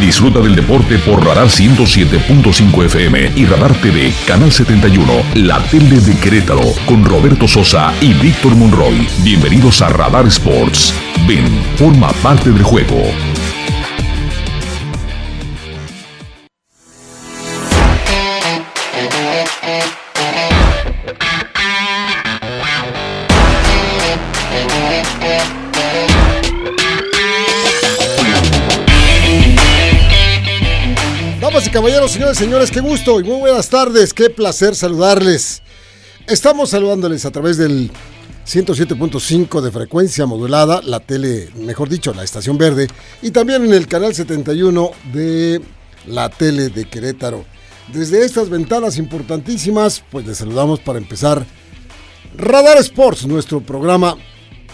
Disfruta del deporte por Radar 107.5 FM y Radar TV, Canal 71, la tele de Querétaro, con Roberto Sosa y Víctor Monroy. Bienvenidos a Radar Sports. Ven, forma parte del juego. Señores, señores, qué gusto y muy buenas tardes, qué placer saludarles. Estamos saludándoles a través del 107.5 de frecuencia modulada, la tele, mejor dicho, la estación verde, y también en el canal 71 de la tele de Querétaro. Desde estas ventanas importantísimas, pues les saludamos para empezar Radar Sports, nuestro programa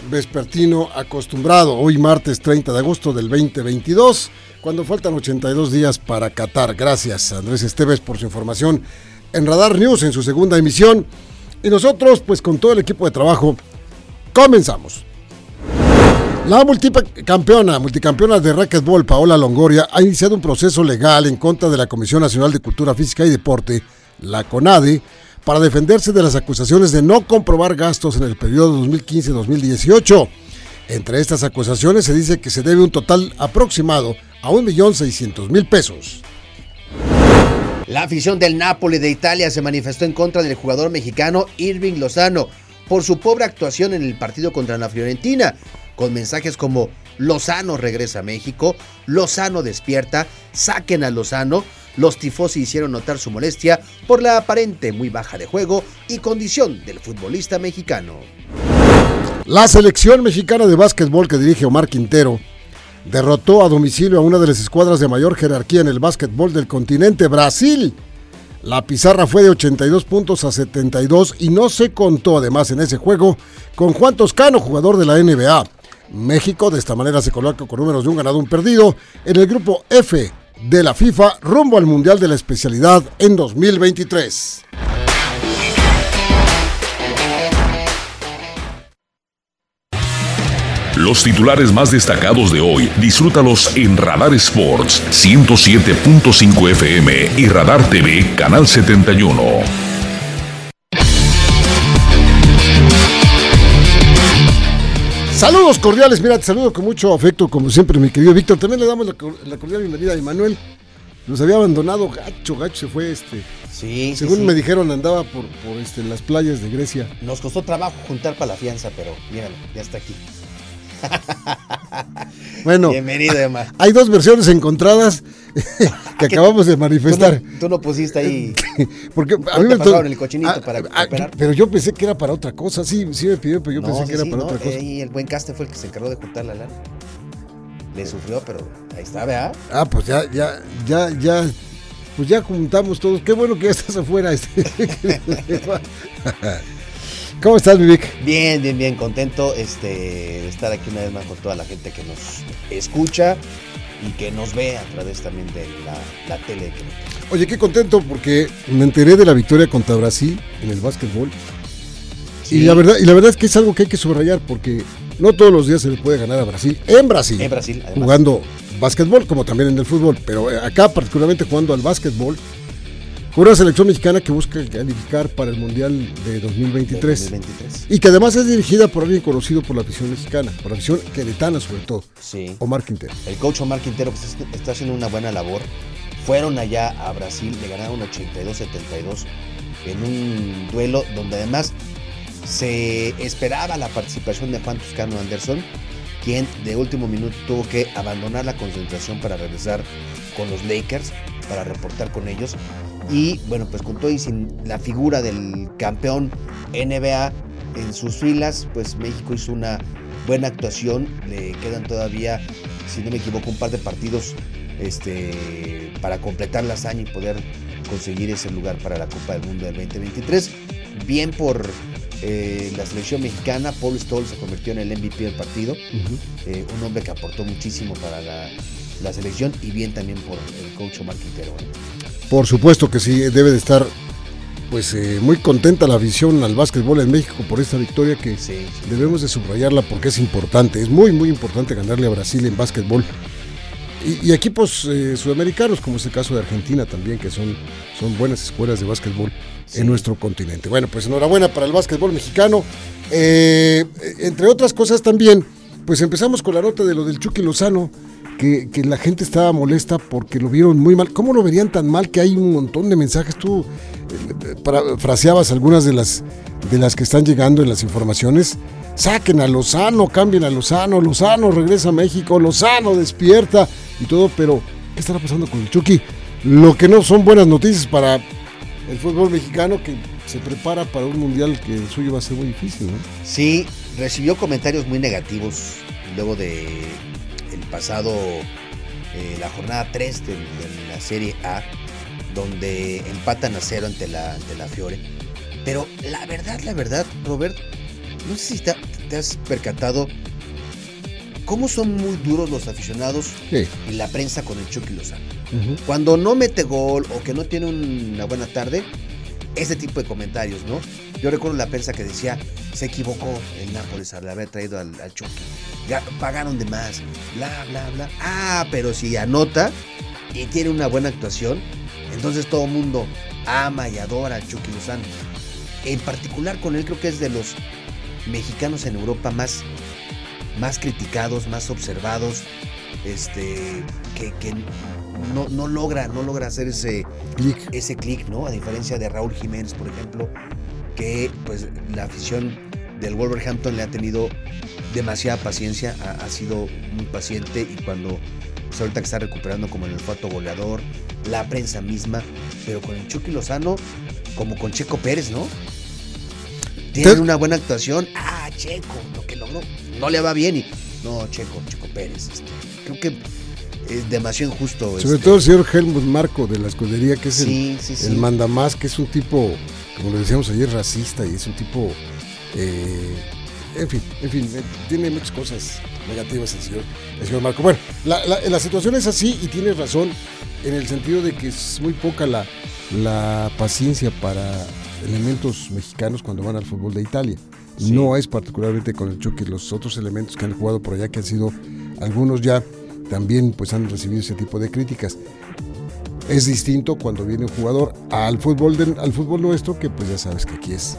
vespertino acostumbrado, hoy martes 30 de agosto del 2022 cuando faltan 82 días para Qatar. Gracias Andrés Esteves por su información en Radar News en su segunda emisión. Y nosotros, pues con todo el equipo de trabajo, comenzamos. La multicampeona, multicampeona de racquetball Paola Longoria ha iniciado un proceso legal en contra de la Comisión Nacional de Cultura Física y Deporte, la CONADE, para defenderse de las acusaciones de no comprobar gastos en el periodo 2015-2018. Entre estas acusaciones se dice que se debe un total aproximado a 1.600.000 pesos. La afición del Napoli de Italia se manifestó en contra del jugador mexicano Irving Lozano por su pobre actuación en el partido contra la Fiorentina, con mensajes como Lozano regresa a México, Lozano despierta, saquen a Lozano. Los tifosi hicieron notar su molestia por la aparente muy baja de juego y condición del futbolista mexicano. La selección mexicana de básquetbol que dirige Omar Quintero derrotó a domicilio a una de las escuadras de mayor jerarquía en el básquetbol del continente, Brasil. La pizarra fue de 82 puntos a 72 y no se contó además en ese juego con Juan Toscano, jugador de la NBA. México de esta manera se coloca con números de un ganado, un perdido en el grupo F de la FIFA rumbo al Mundial de la Especialidad en 2023. Los titulares más destacados de hoy, disfrútalos en Radar Sports 107.5 FM y Radar TV Canal 71. Saludos cordiales, mira, te saludo con mucho afecto, como siempre, mi querido Víctor. También le damos la, cordial bienvenida a Emanuel. Nos había abandonado, gacho, gacho, se fue este. Sí, Según me dijeron, andaba por, por este, las playas de Grecia. Nos costó trabajo juntar para la fianza, pero míralo, ya está aquí. Bueno, bienvenido, Emma. Hay dos versiones encontradas que acabamos de manifestar. Tú no, pusiste ahí. Porque a mí me pasaron el cochinito ah, para ah, Pero yo pensé que era para otra cosa. Sí, sí me pidió, pero yo pensé que era para otra cosa. Y el buen caste fue el que se encargó de juntar la lana. Le sufrió, pero ahí está, ¿verdad? Ah, pues ya, ya, ya, ya. Pues ya juntamos todos. Qué bueno que ya estás afuera. Este. ¿Cómo estás, Vivik? Bien, bien, bien, contento este, de estar aquí una vez más con toda la gente que nos escucha y que nos ve a través también de la, tele. Oye, qué contento porque me enteré de la victoria contra Brasil en el básquetbol. Y, la verdad, y la verdad es que es algo que hay que subrayar porque no todos los días se le puede ganar a Brasil. En Brasil. En Brasil, Jugando básquetbol como también en el fútbol. Pero acá particularmente jugando al básquetbol una selección mexicana que busca calificar para el Mundial de 2023, Y que además es dirigida por alguien conocido por la afición mexicana, por la afición queretana sobre todo. Sí. Omar Quintero. El coach Omar Quintero pues, está haciendo una buena labor. Fueron allá a Brasil, le ganaron 82-72 en un duelo donde además se esperaba la participación de Juan Toscano Anderson, quien de último minuto tuvo que abandonar la concentración para regresar con los Lakers, para reportar con ellos y bueno, pues con todo y sin la figura del campeón NBA en sus filas, pues México hizo una buena actuación. Le quedan todavía, si no me equivoco, un par de partidos este, para completar la hazaña y poder conseguir ese lugar para la Copa del Mundo del 2023. Bien por eh, la selección mexicana, Paul Stoll se convirtió en el MVP del partido, eh, un hombre que aportó muchísimo para la, selección y bien también por el coach Omar Quintero. ¿eh? Por supuesto que sí, debe de estar pues eh, muy contenta la visión al básquetbol en México por esta victoria que debemos de subrayarla porque es importante, es muy muy importante ganarle a Brasil en básquetbol. y, equipos eh, sudamericanos, como es el caso de Argentina también, que son, son buenas escuelas de básquetbol en nuestro continente. Bueno, pues enhorabuena para el básquetbol mexicano. Eh, entre otras cosas también, pues empezamos con la nota de lo del Chucky Lozano, que, la gente estaba molesta porque lo vieron muy mal. ¿Cómo lo verían tan mal que hay un montón de mensajes? Tú eh, fraseabas algunas de las, de las que están llegando en las informaciones. Saquen a Lozano, cambien a Lozano, Lozano regresa a México, Lozano despierta y todo, pero ¿qué estará pasando con el Chucky? Lo que no son buenas noticias para el fútbol mexicano que se prepara para un mundial que el suyo va a ser muy difícil, ¿no? Sí, recibió comentarios muy negativos luego de el pasado, eh, la jornada 3 de, la Serie A, donde empatan a cero ante la, ante la Fiore. Pero la verdad, la verdad, Robert, no sé si te, has percatado cómo son muy duros los aficionados y la prensa con el Chucky Lozano. Cuando no mete gol o que no tiene una buena tarde, ese tipo de comentarios, ¿no? Yo recuerdo la prensa que decía, se equivocó el Nápoles al haber traído al, Chucky. pagaron de más, bla, bla, bla. Ah, pero si anota y tiene una buena actuación, entonces todo el mundo ama y adora al Chucky Lozano. En particular con él creo que es de los mexicanos en Europa más, más criticados, más observados, este, que, que no, no, logra, no logra hacer ese clic, ese click, ¿no? A diferencia de Raúl Jiménez, por ejemplo, que pues la afición del Wolverhampton le ha tenido demasiada paciencia, ha, sido muy paciente y cuando pues, ahorita que está recuperando como el olfato goleador, la prensa misma, pero con el Chucky Lozano, como con Checo Pérez, ¿no? Tiene una buena actuación. Ah, Checo, lo que logró. No le va bien y. No, Checo, Checo Pérez. Este, creo que es demasiado injusto. Sobre este. todo el señor Helmut Marco de la escudería, que es el, el mandamás, que es un tipo, como lo decíamos ayer, racista y es un tipo. Eh, en fin, en fin, eh, tiene muchas cosas negativas el señor, el señor Marco. Bueno, la, la, situación es así y tiene razón en el sentido de que es muy poca la, la paciencia para elementos mexicanos cuando van al fútbol de Italia. No es particularmente con el choque, los otros elementos que han jugado por allá, que han sido algunos ya, también pues han recibido ese tipo de críticas. Es distinto cuando viene un jugador al fútbol, al fútbol nuestro, que pues ya sabes que aquí es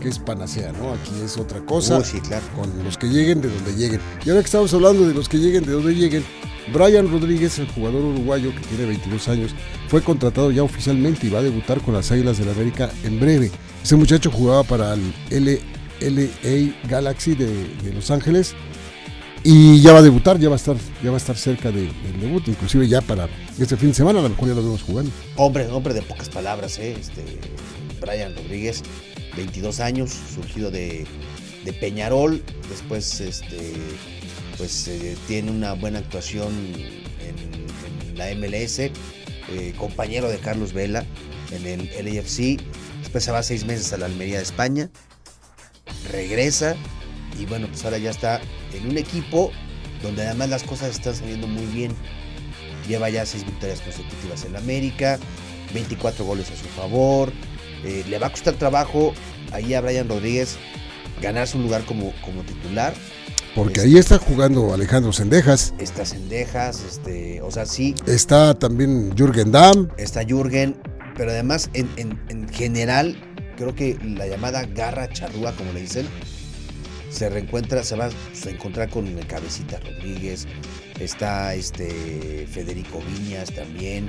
que es panacea, ¿no? Aquí es otra cosa. sí, claro. Con los que lleguen de donde lleguen. Y ahora que estamos hablando de los que lleguen de donde lleguen, Brian Rodríguez, el jugador uruguayo que tiene 22 años, fue contratado ya oficialmente y va a debutar con las Águilas de la América en breve. Ese muchacho jugaba para el LA Galaxy de, Los Ángeles y ya va a debutar, ya va a estar, ya va a estar cerca del debut, inclusive ya para este fin de semana a lo mejor ya lo vemos jugando. Hombre, hombre de pocas palabras, ¿eh? este Brian Rodríguez 22 años, surgido de, Peñarol, después este, pues eh, tiene una buena actuación en, la MLS, eh, compañero de Carlos Vela en el LAFC, después se va seis meses a la Almería de España, regresa y bueno, pues ahora ya está en un equipo donde además las cosas están saliendo muy bien. Lleva ya seis victorias consecutivas en la América, 24 goles a su favor, eh, le va a costar trabajo ahí a Brian Rodríguez ganarse un lugar como, como titular. Porque ahí está jugando Alejandro Sendejas. Está Sendejas, este, o sea, sí. Está también Jürgen Damm. Está Jürgen, pero además en, general creo que la llamada garra charrúa, como le dicen, se reencuentra, se va a encontrar con el Cabecita Rodríguez, está este Federico Viñas también,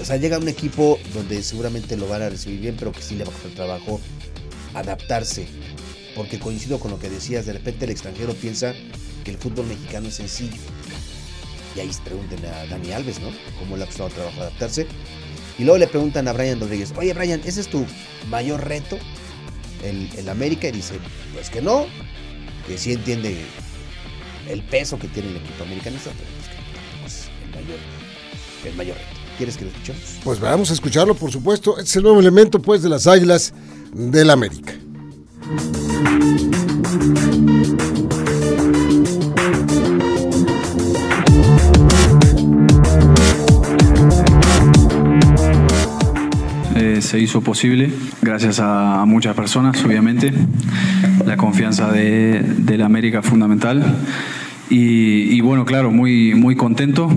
o sea, llega un equipo donde seguramente lo van a recibir bien, pero que sí le va a costar trabajo adaptarse. Porque coincido con lo que decías, de repente el extranjero piensa que el fútbol mexicano es sencillo. Y ahí pregunten a Dani Alves, ¿no? Cómo le ha costado trabajo adaptarse. Y luego le preguntan a Brian Rodríguez, oye Brian, ¿ese es tu mayor reto? en América y dice, pues que no, que sí entiende el peso que tiene el equipo americanista, pero pues que es el mayor, el mayor reto. ¿Quieres que lo escuchemos? Pues vamos a escucharlo, por supuesto. Es el nuevo elemento, pues, de las Águilas del América. Se hizo posible gracias a, muchas personas, obviamente. La confianza de, de la América fundamental Y, bueno, claro, muy, muy contento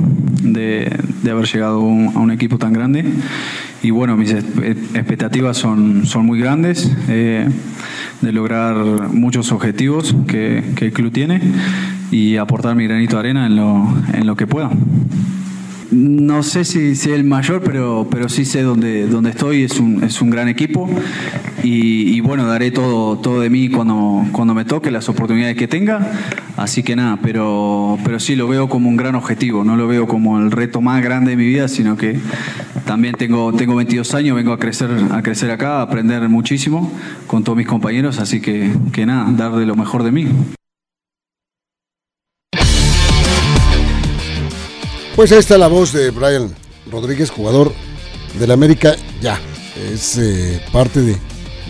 de, haber llegado a un equipo tan grande. Y bueno, mis expectativas son, son muy grandes eh, de lograr muchos objetivos que, que, el club tiene y aportar mi granito de arena en lo, en lo que pueda. No sé si sé el mayor, pero, pero sí sé dónde, dónde estoy. Es un, es un gran equipo. Y, bueno, daré todo, todo de mí cuando, cuando me toque, las oportunidades que tenga. Así que nada, pero, pero sí lo veo como un gran objetivo. No lo veo como el reto más grande de mi vida, sino que también tengo, tengo 22 años, vengo a crecer, a crecer acá, a aprender muchísimo con todos mis compañeros. Así que, que nada, dar de lo mejor de mí. Pues ahí está la voz de Brian Rodríguez, jugador del América, ya. Es eh, parte de,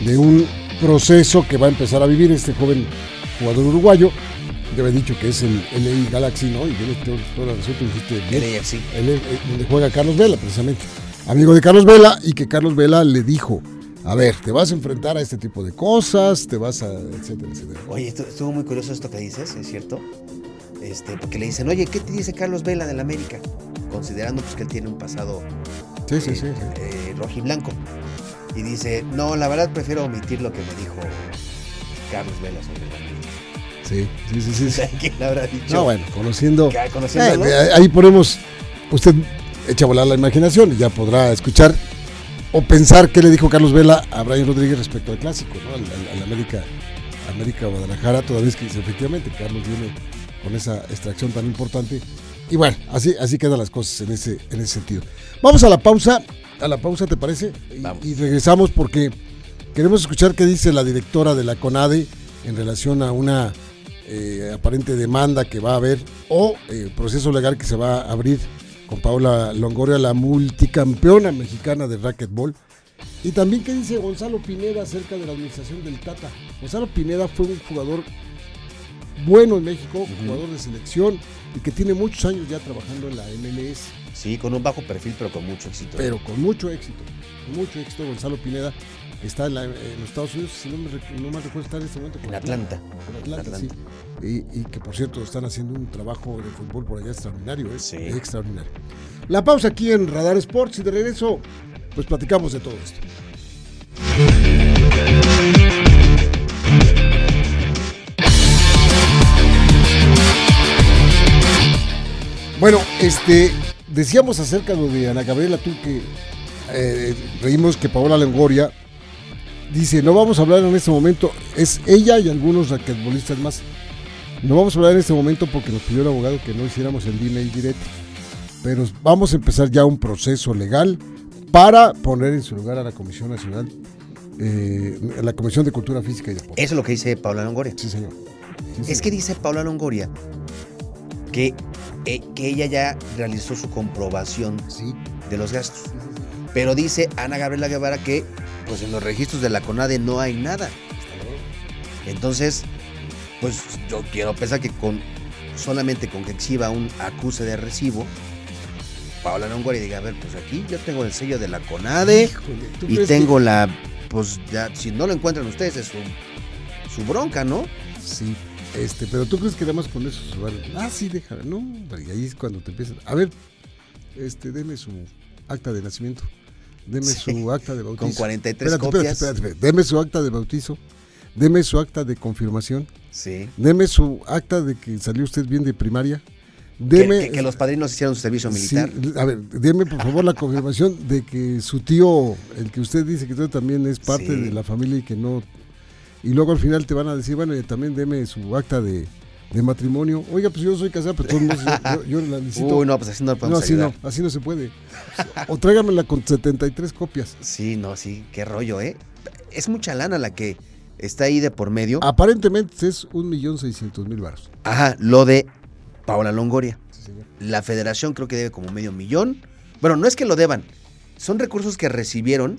de, un proceso que va a empezar a vivir este joven jugador uruguayo. Ya había dicho que es el LA Galaxy, ¿no? Y viene todo, toda la resulta, dijiste sí. El, donde juega Carlos Vela, precisamente. Amigo de Carlos Vela, y que Carlos Vela le dijo, a ver, te vas a enfrentar a este tipo de cosas, te vas a, etcétera, etcétera. Oye, estuvo muy curioso esto que dices, ¿es cierto? Este, porque le dicen, oye, ¿qué te dice Carlos Vela del América? Considerando pues, que él tiene un pasado sí, sí, sí, eh, rojiblanco. Y dice, no, la verdad prefiero omitir lo que me dijo Carlos Vela sobre el América. Sí, sí, sí, sí. ¿Quién le habrá dicho? No, bueno, conociendo. Eh, ahí ponemos, usted echa a volar la imaginación y ya podrá escuchar o pensar qué le dijo Carlos Vela a Brian Rodríguez respecto al clásico, ¿no? Al, América, América Guadalajara, toda vez que dice efectivamente Carlos viene con esa extracción tan importante. Y bueno, así, así quedan las cosas en ese, en ese sentido. Vamos a la pausa, a la pausa, ¿te parece? Y, regresamos porque queremos escuchar qué dice la directora de la CONADE en relación a una eh, aparente demanda que va a haber o eh, proceso legal que se va a abrir con Paula Longoria, la multicampeona mexicana de racquetball. Y también qué dice Gonzalo Pineda acerca de la administración del Tata. Gonzalo Pineda fue un jugador bueno en México, jugador de selección y que tiene muchos años ya trabajando en la MLS. Sí, con un bajo perfil, pero con mucho éxito. Pero con mucho éxito, mucho éxito. Gonzalo Pineda está en, los Estados Unidos, si no me, no recuerdo, está en este momento. En Atlanta. En Atlanta, sí. Y, que por cierto están haciendo un trabajo de fútbol por allá extraordinario, ¿eh? sí. extraordinario. La pausa aquí en Radar Sports y de regreso, pues platicamos de todo esto. Bueno, este, decíamos acerca de Ana Gabriela, tú que eh, reímos que Paola Lengoria dice, no vamos a hablar en este momento, es ella y algunos raquetbolistas más. No vamos a hablar en este momento porque nos pidió el abogado que no hiciéramos el dime directo. Pero vamos a empezar ya un proceso legal para poner en su lugar a la Comisión Nacional, eh, la Comisión de Cultura Física y Deporte. Eso es lo que dice Paula Longoria. Sí, señor. Es que dice Paula Longoria que, eh, que ella ya realizó su comprobación de los gastos. Pero dice Ana Gabriela Guevara que pues en los registros de la CONADE no hay nada. Entonces, pues yo quiero pensar que con solamente con que exhiba un acuse de recibo, Paola Longoria diga, a ver, pues aquí yo tengo el sello de la CONADE y tengo la, pues ya, si no lo encuentran ustedes es su, su bronca, ¿no? Sí, este, pero tú crees que nada más con eso se Ah, sí, déjame, no, y ahí es cuando te empiezan. A ver, este, deme su acta de nacimiento. Deme su acta de bautizo. Con 43 copias. Deme su acta de bautizo. Deme su acta de confirmación. Sí. Deme su acta de que salió usted bien de primaria. Deme, que, los padrinos hicieron su servicio militar. a ver, deme por favor la confirmación de que su tío, el que usted dice que usted también es parte de la familia y que no. Y luego al final te van a decir, bueno, también deme su acta de, matrimonio. Oiga, pues yo soy casado, pero todos yo, yo, la necesito. Uy, no, pues así no No, así no, así no se puede. O tráigamela con 73 copias. Sí, no, sí, qué rollo, ¿eh? Es mucha lana la que está ahí de por medio. Aparentemente es un millón seiscientos mil baros. Ajá, lo de Paola Longoria. La federación creo que debe como medio millón. Bueno, no es que lo deban, son recursos que recibieron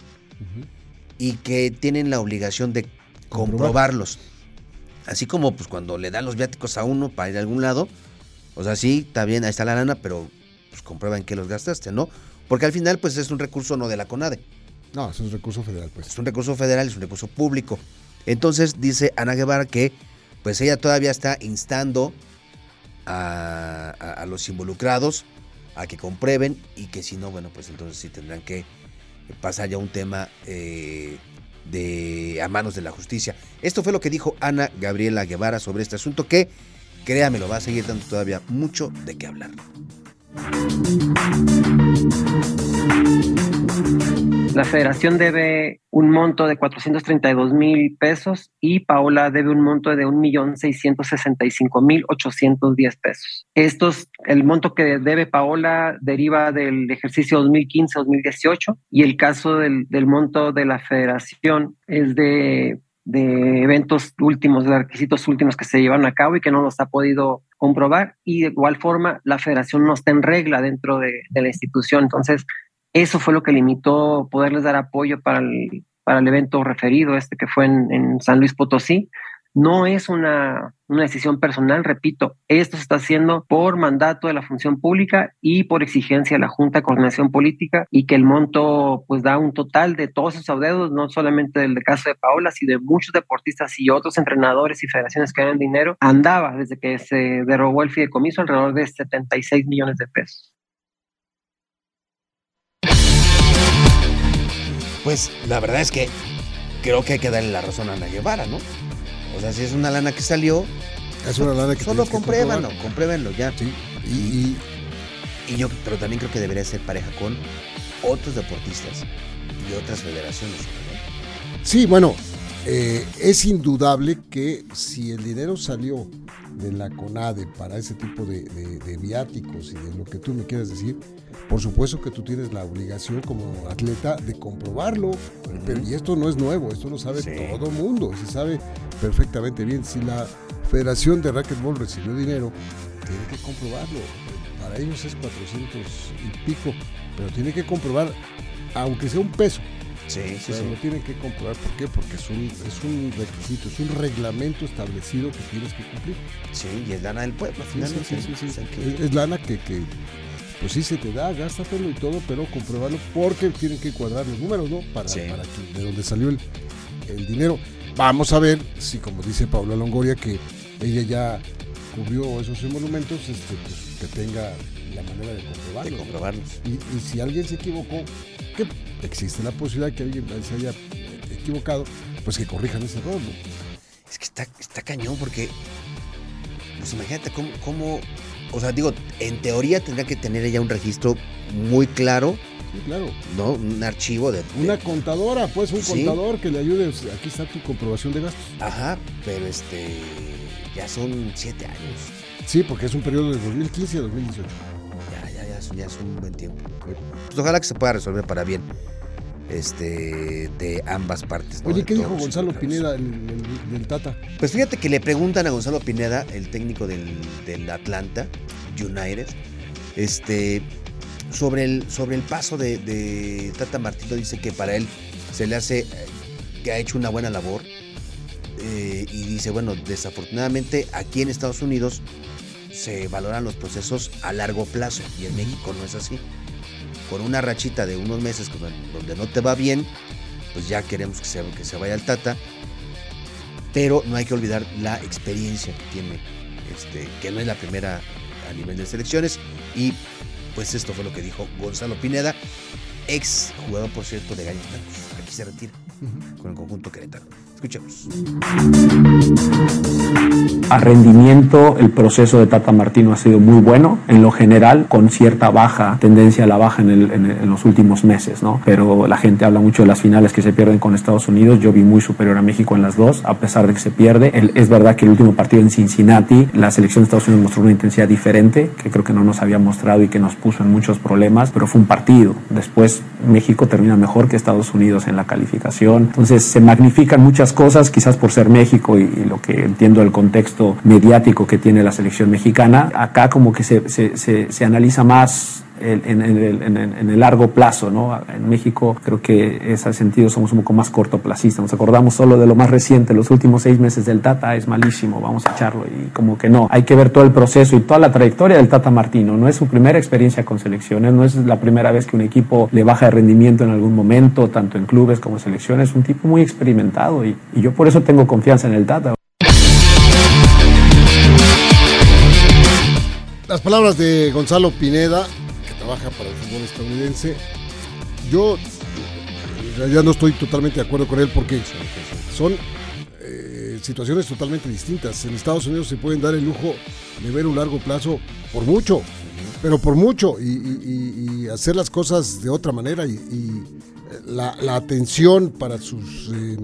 y que tienen la obligación de comprobarlos. Así como pues cuando le dan los viáticos a uno para ir a algún lado, o sea, sí, está bien, ahí está la lana, pero pues comprueban que los gastaste, ¿no? Porque al final pues es un recurso no de la CONADE. No, es un recurso federal, pues. Es un recurso federal, es un recurso público. Entonces dice Ana Guevara que pues ella todavía está instando a, los involucrados a que comprueben y que si no, bueno, pues entonces sí tendrán que pasar ya un tema eh, de, a manos de la justicia. Esto fue lo que dijo Ana Gabriela Guevara sobre este asunto que, créame, lo va a seguir dando todavía mucho de qué hablar. La federación debe un monto de 432 mil pesos y Paola debe un monto de 1.665.810 pesos. Estos, el monto que debe Paola deriva del ejercicio 2015-2018 y el caso del, monto de la federación es de eventos últimos, de requisitos últimos que se llevaron a cabo y que no los ha podido comprobar. Y de igual forma, la federación no está en regla dentro de, de la institución. Entonces, eso fue lo que limitó poderles dar apoyo para el, para el evento referido, este que fue en, San Luis Potosí. No es una, una, decisión personal, repito, esto se está haciendo por mandato de la función pública y por exigencia de la Junta de Coordinación Política y que el monto pues da un total de todos esos adeudos, no solamente del caso de Paola, sino de muchos deportistas y otros entrenadores y federaciones que ganan dinero, andaba desde que se derogó el fideicomiso alrededor de 76 millones de pesos. Pues la verdad es que creo que hay que darle la razón a Ana Guevara, ¿no? O sea, si es una lana que salió, es una lana que solo compruébanlo, compruébenlo ya. Sí. Y, y, yo, pero también creo que debería ser pareja con otros deportistas y otras federaciones. Sí, bueno, eh, es indudable que si el dinero salió de la CONADE para ese tipo de, de, viáticos y de lo que tú me quieres decir, por supuesto que tú tienes la obligación como atleta de comprobarlo. Pero, y esto no es nuevo, esto lo sabe todo el mundo, se sabe perfectamente bien. Si la Federación de Racquetball recibió dinero, tiene que comprobarlo. Para ellos es 400 y pico, pero tiene que comprobar, aunque sea un peso, Sí, sí, sí. lo tienen que comprobar. ¿Por qué? Porque es un, es un requisito, es un reglamento establecido que tienes que cumplir. Sí, y es lana del pueblo, finalmente. Sí, sí, sí, es, lana que, que, pues sí se te da, gástatelo y todo, pero compruébalo porque tienen que cuadrar los números, ¿no? Para, para que, de donde salió el, el dinero. Vamos a ver si, como dice Paula Longoria, que ella ya cubrió esos monumentos, este, pues, que tenga la manera de comprobarlos. De comprobarlos. Y, y si alguien se equivocó, que existe la posibilidad de que alguien se haya equivocado, pues que corrijan ese error, ¿no? Es que está, está cañón porque, pues imagínate cómo, cómo, o sea, digo, en teoría tendría que tener ella un registro muy claro. Claro. ¿No? Un archivo de. Una contadora, pues un contador que le ayude. Aquí está tu comprobación de gastos. Ajá, pero este. Ya son siete años. Sí, porque es un periodo de 2015 a 2018 ya es un buen tiempo. Pues ojalá que se pueda resolver para bien este de ambas partes. Oye, ¿qué dijo Gonzalo Pineda del, Tata? Pues fíjate que le preguntan a Gonzalo Pineda, el técnico del, Atlanta United, este, sobre el, sobre el paso de, Tata Martino, dice que para él se le hace que ha hecho una buena labor. Eh, y dice, bueno, desafortunadamente aquí en Estados Unidos se valoran los procesos a largo plazo y en México no es así. Con una rachita de unos meses donde no te va bien, pues ya queremos que se, que se vaya al Tata, pero no hay que olvidar la experiencia que tiene, este, que no es la primera a nivel de selecciones y pues esto fue lo que dijo Gonzalo Pineda, ex jugador por cierto de Gallos aquí se retira con el conjunto Querétaro. Escuchemos. A rendimiento, el proceso de Tata Martino ha sido muy bueno, en lo general, con cierta baja, tendencia a la baja en, los últimos meses, ¿no? Pero la gente habla mucho de las finales que se pierden con Estados Unidos. Yo vi muy superior a México en las dos, a pesar de que se pierde. es verdad que el último partido en Cincinnati, la selección de Estados Unidos mostró una intensidad diferente, que creo que no nos había mostrado y que nos puso en muchos problemas, pero fue un partido. Después, México termina mejor que Estados Unidos en la calificación. Entonces, se magnifican muchas cosas, quizás por ser México y, lo que entiendo del contexto mediático que tiene la selección mexicana. Acá como que se, se, se, se analiza más en, el largo plazo. ¿no? En México creo que en ese sentido somos un poco más cortoplacistas. Nos acordamos solo de lo más reciente, los últimos seis meses del Tata es malísimo, vamos a echarlo. Y como que no, hay que ver todo el proceso y toda la trayectoria del Tata Martino. No es su primera experiencia con selecciones, no es la primera vez que un equipo le baja de rendimiento en algún momento, tanto en clubes como selecciones. Es un tipo muy experimentado y, yo por eso tengo confianza en el Tata. las palabras de Gonzalo Pineda, trabaja para el fútbol estadounidense. Yo en realidad no estoy totalmente de acuerdo con él porque son eh, situaciones totalmente distintas. En Estados Unidos se pueden dar el lujo de ver un largo plazo por mucho, pero por mucho, y, hacer las cosas de otra manera. Y, la atención para sus eh,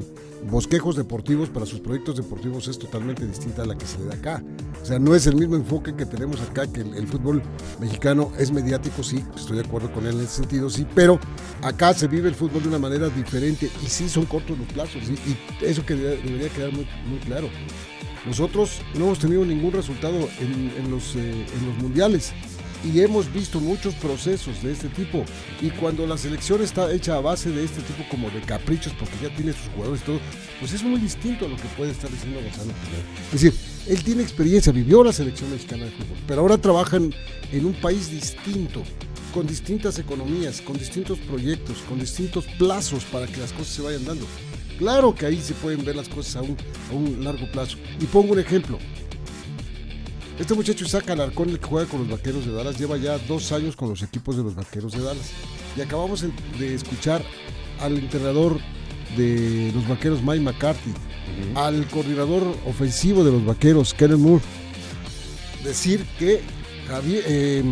bosquejos deportivos, para sus proyectos deportivos, es totalmente distinta a la que se le da acá. O sea, no es el mismo enfoque que tenemos acá, que el, fútbol mexicano es mediático, sí, estoy de acuerdo con él en ese sentido, sí, pero acá se vive el fútbol de una manera diferente y sí son cortos los plazos, y eso que de- debería quedar muy, claro. Nosotros no hemos tenido ningún resultado en los, eh, en los mundiales y hemos visto muchos procesos de este tipo. Y cuando la selección está hecha a base de este tipo como de caprichos, porque ya tiene sus jugadores y todo, pues es muy distinto a lo que puede estar diciendo Gonzalo Pineda. Es decir, él tiene experiencia, vivió la selección mexicana de fútbol, pero ahora trabajan en un país distinto, con distintas economías, con distintos proyectos, con distintos plazos para que las cosas se vayan dando. Claro que ahí se pueden ver las cosas a un, a un largo plazo. Y pongo un ejemplo. Este muchacho Isaac Alarcón, el que juega con los Vaqueros de Dallas, lleva ya dos años con los equipos de los Vaqueros de Dallas. Y acabamos de escuchar al entrenador de los Vaqueros, Mike McCarthy, al coordinador ofensivo de los Vaqueros, Kellen Moore, decir que Javier, eh,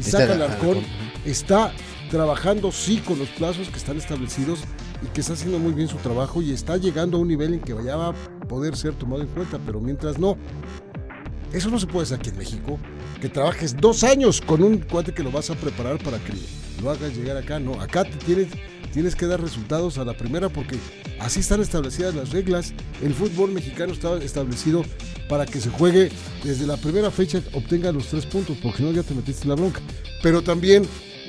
Isaac Está- Alarcón Alarcón, está trabajando sí con los plazos que están establecidos y que está haciendo muy bien su trabajo y está llegando a un nivel en que ya va a poder ser tomado en cuenta, pero mientras no, eso no se puede hacer aquí en México. Que trabajes dos años con un cuate que lo vas a preparar para que lo hagas llegar acá. No, acá te tienes, tienes que dar resultados a la primera porque así están establecidas las reglas. El fútbol mexicano está establecido para que se juegue desde la primera fecha, obtenga los tres puntos, porque si no ya te metiste en la bronca. Pero también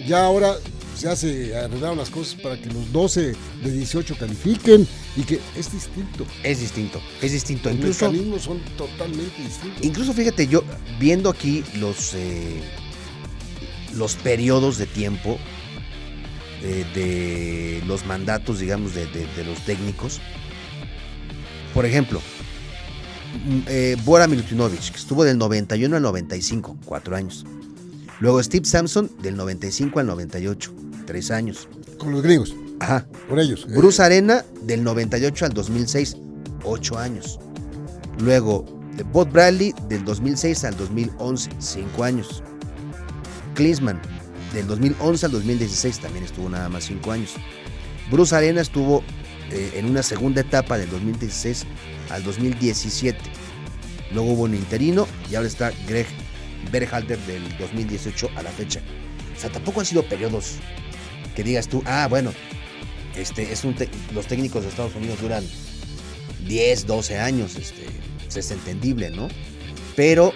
ya ahora ya se arreglaron las cosas para que los 12 de 18 califiquen y que es distinto. Es distinto, es distinto. Los Incluso, mecanismos son totalmente distintos. incluso fíjate, yo viendo aquí los, eh, los periodos de tiempo eh, de los mandatos, digamos, de, de- de los técnicos. Por ejemplo, mm, eh, Bora Milutinovic, que estuvo del 91 al 95, cuatro años. Luego Steve Sampson, del 95 al 98, tres años. Con los gringos, Ajá. con ellos. Bruce Arena del 98 al 2006, 8 años. Luego, de Bob Bradley del 2006 al 2011, 5 años. Klinsman del 2011 al 2016 también estuvo nada más 5 años. Bruce Arena estuvo eh, en una segunda etapa del 2016 al 2017. Luego hubo un interino y ahora está Greg Berhalter del 2018 a la fecha. O sea, tampoco han sido periodos que digas tú, ah, bueno, este, es un los técnicos de Estados Unidos duran 10, 12 años, este, es entendible, ¿no? Pero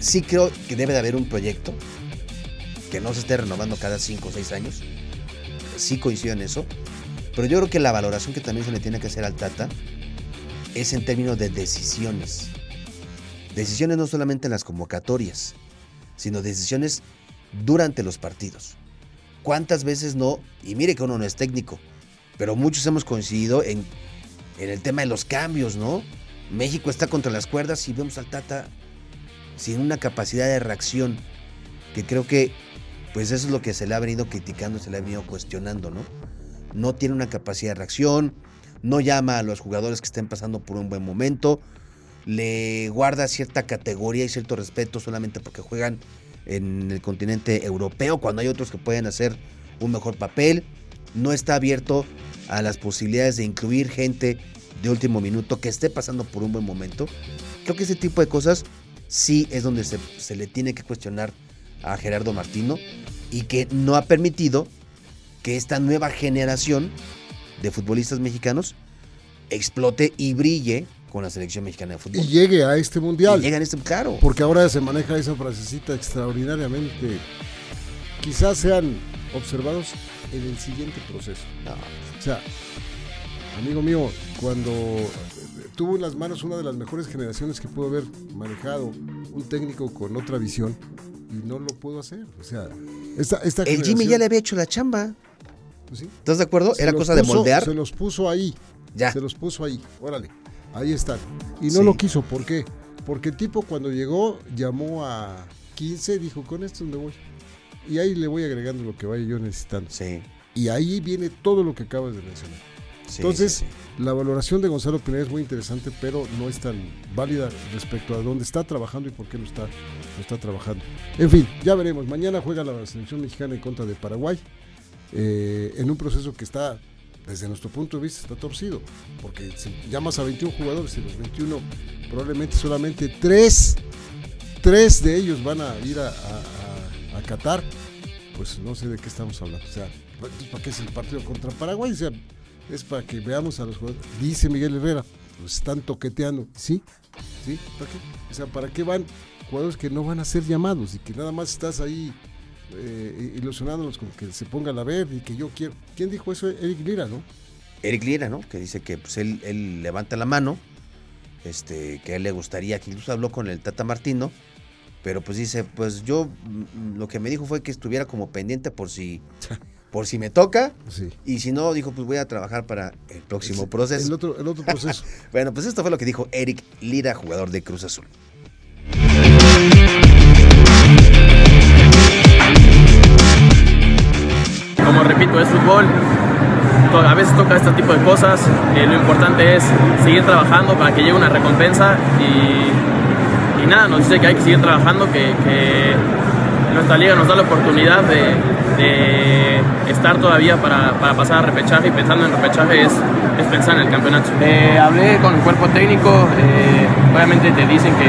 sí creo que debe de haber un proyecto que no se esté renovando cada 5 o 6 años. Sí coincido en eso. Pero yo creo que la valoración que también se le tiene que hacer al Tata es en términos de decisiones. Decisiones no solamente en las convocatorias, sino decisiones durante los partidos. ¿Cuántas veces no? Y mire que uno no es técnico, pero muchos hemos coincidido en, en el tema de los cambios, ¿no? México está contra las cuerdas y vemos al Tata sin una capacidad de reacción, que creo que pues eso es lo que se le ha venido criticando, se le ha venido cuestionando, ¿no? No tiene una capacidad de reacción, no llama a los jugadores que estén pasando por un buen momento, le guarda cierta categoría y cierto respeto solamente porque juegan en el continente europeo, cuando hay otros que pueden hacer un mejor papel. No está abierto a las posibilidades de incluir gente de último minuto que esté pasando por un buen momento. Creo que ese tipo de cosas sí es donde se, se le tiene que cuestionar a Gerardo Martino y que no ha permitido que esta nueva generación de futbolistas mexicanos explote y brille con la selección mexicana de fútbol. Y llegue a este mundial. Y llega en este, claro. Porque ahora se maneja esa frasecita extraordinariamente. Quizás sean observados en el siguiente proceso. No, O sea, amigo mío, cuando tuvo en las manos una de las mejores generaciones que pudo haber manejado un técnico con otra visión y no lo pudo hacer. O sea, esta, esta el Jimmy ya le había hecho la chamba. pues sí, ¿Estás de acuerdo? se Era cosa de moldear. Se los puso ahí. Ya. Se los puso ahí. Órale. Ahí están. Y no Sí. lo quiso. ¿Por qué? Porque el tipo cuando llegó llamó a 15, dijo, con esto me voy. Y ahí le voy agregando lo que vaya yo necesitando. Sí. Y ahí viene todo lo que acabas de mencionar. sí, Entonces, sí, la valoración de Gonzalo Pineda es muy interesante, pero no es tan válida respecto a dónde está trabajando y por qué lo está, lo está trabajando. En fin, ya veremos. Mañana juega la selección mexicana en contra de Paraguay, eh, en un proceso que está, desde nuestro punto de vista, está torcido, porque si llamas a 21 jugadores y los 21 probablemente solamente 3, 3 de ellos van a ir a, a- Qatar, pues no sé de qué estamos hablando. O sea, ¿para qué es el partido contra Paraguay? O sea, es para que veamos a los jugadores. Dice Miguel Herrera, los están toqueteando. ¿Sí? ¿Sí? ¿Para qué? O sea, ¿para qué van jugadores que no van a ser llamados y que nada más estás ahí eh, ilusionándolos con que se pongan a ver y que yo quiero? ¿Quién dijo eso? Eric Lira, ¿no? Eric Lira, ¿no? Que dice que pues, él, él levanta la mano, este, que a él le gustaría, que incluso habló con el Tata Martino, pero pues dice, pues yo mm, lo que me dijo fue que estuviera como pendiente por si, por si me toca, Sí. y si no, dijo, pues voy a trabajar para el próximo El proceso. otro, el otro proceso. Bueno, pues esto fue lo que dijo Eric Lira, jugador de Cruz Azul. Repito, es fútbol. A veces toca este tipo de cosas. eh, lo importante es seguir trabajando para que llegue una recompensa. Y, y nada, nos dice que hay que seguir trabajando, que, que nuestra liga nos da la oportunidad de, de estar todavía para, para pasar a repechaje. Y pensando en repechaje es, es pensar en el campeonato. Eh, hablé con el cuerpo técnico. eh, obviamente te dicen que,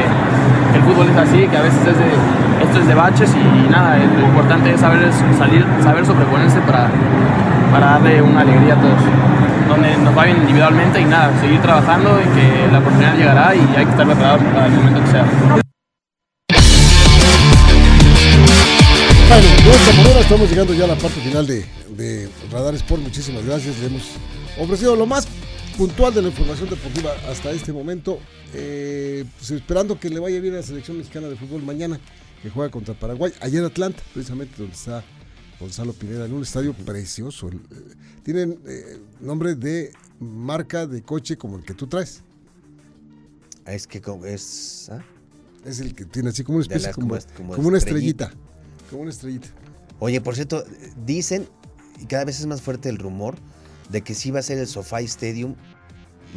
que el fútbol es así, que a veces es de, esto es de baches y nada, lo importante es saber salir, saber sobreponerse para, para darle una alegría a todos. Donde nos va bien individualmente y nada, seguir trabajando y que la oportunidad llegará y hay que estar preparados para el momento que sea. Bueno, de esta manera estamos llegando ya a la parte final de, de Radar Sport. Muchísimas gracias. Le hemos ofrecido lo más puntual de la información deportiva hasta este momento. Eh, pues esperando que le vaya bien a la selección mexicana de fútbol mañana, que juega contra Paraguay. Ayer Atlanta, precisamente donde está Gonzalo Pineda, en un estadio precioso. Eh, tienen eh, nombre de marca de coche como el que tú traes. Es que es... ¿ah? Es el que tiene así como una especie, como, como es- como como una estrellita. estrellita. Como una estrellita. Oye, por cierto, dicen, y cada vez es más fuerte el rumor, de que sí va a ser el SoFi Stadium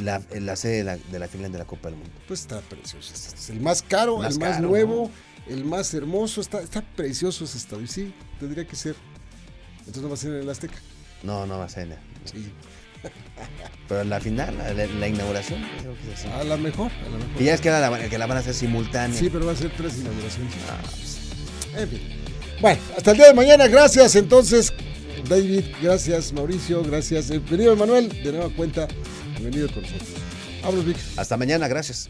la, la sede de la, de la final de la Copa del Mundo. Pues está precioso. este Es el más caro, Más el más caro, nuevo, el más hermoso. Está, está precioso ese estadio. Y sí, tendría que ser. Entonces no va a ser en el Azteca. No, no va a ser. Sí. Pero la final, la, la inauguración, creo que es así. A lo mejor, a lo mejor. Y ya es que la, que la van a hacer simultánea. Sí, pero va a ser tres inauguraciones. Ah, pues, En fin. Bueno, hasta el día de mañana. Gracias. Entonces, David, gracias, Mauricio, gracias. Bienvenido, Manuel, de nueva cuenta. Bienvenido con nosotros. Vámonos, Vic. hasta mañana, gracias.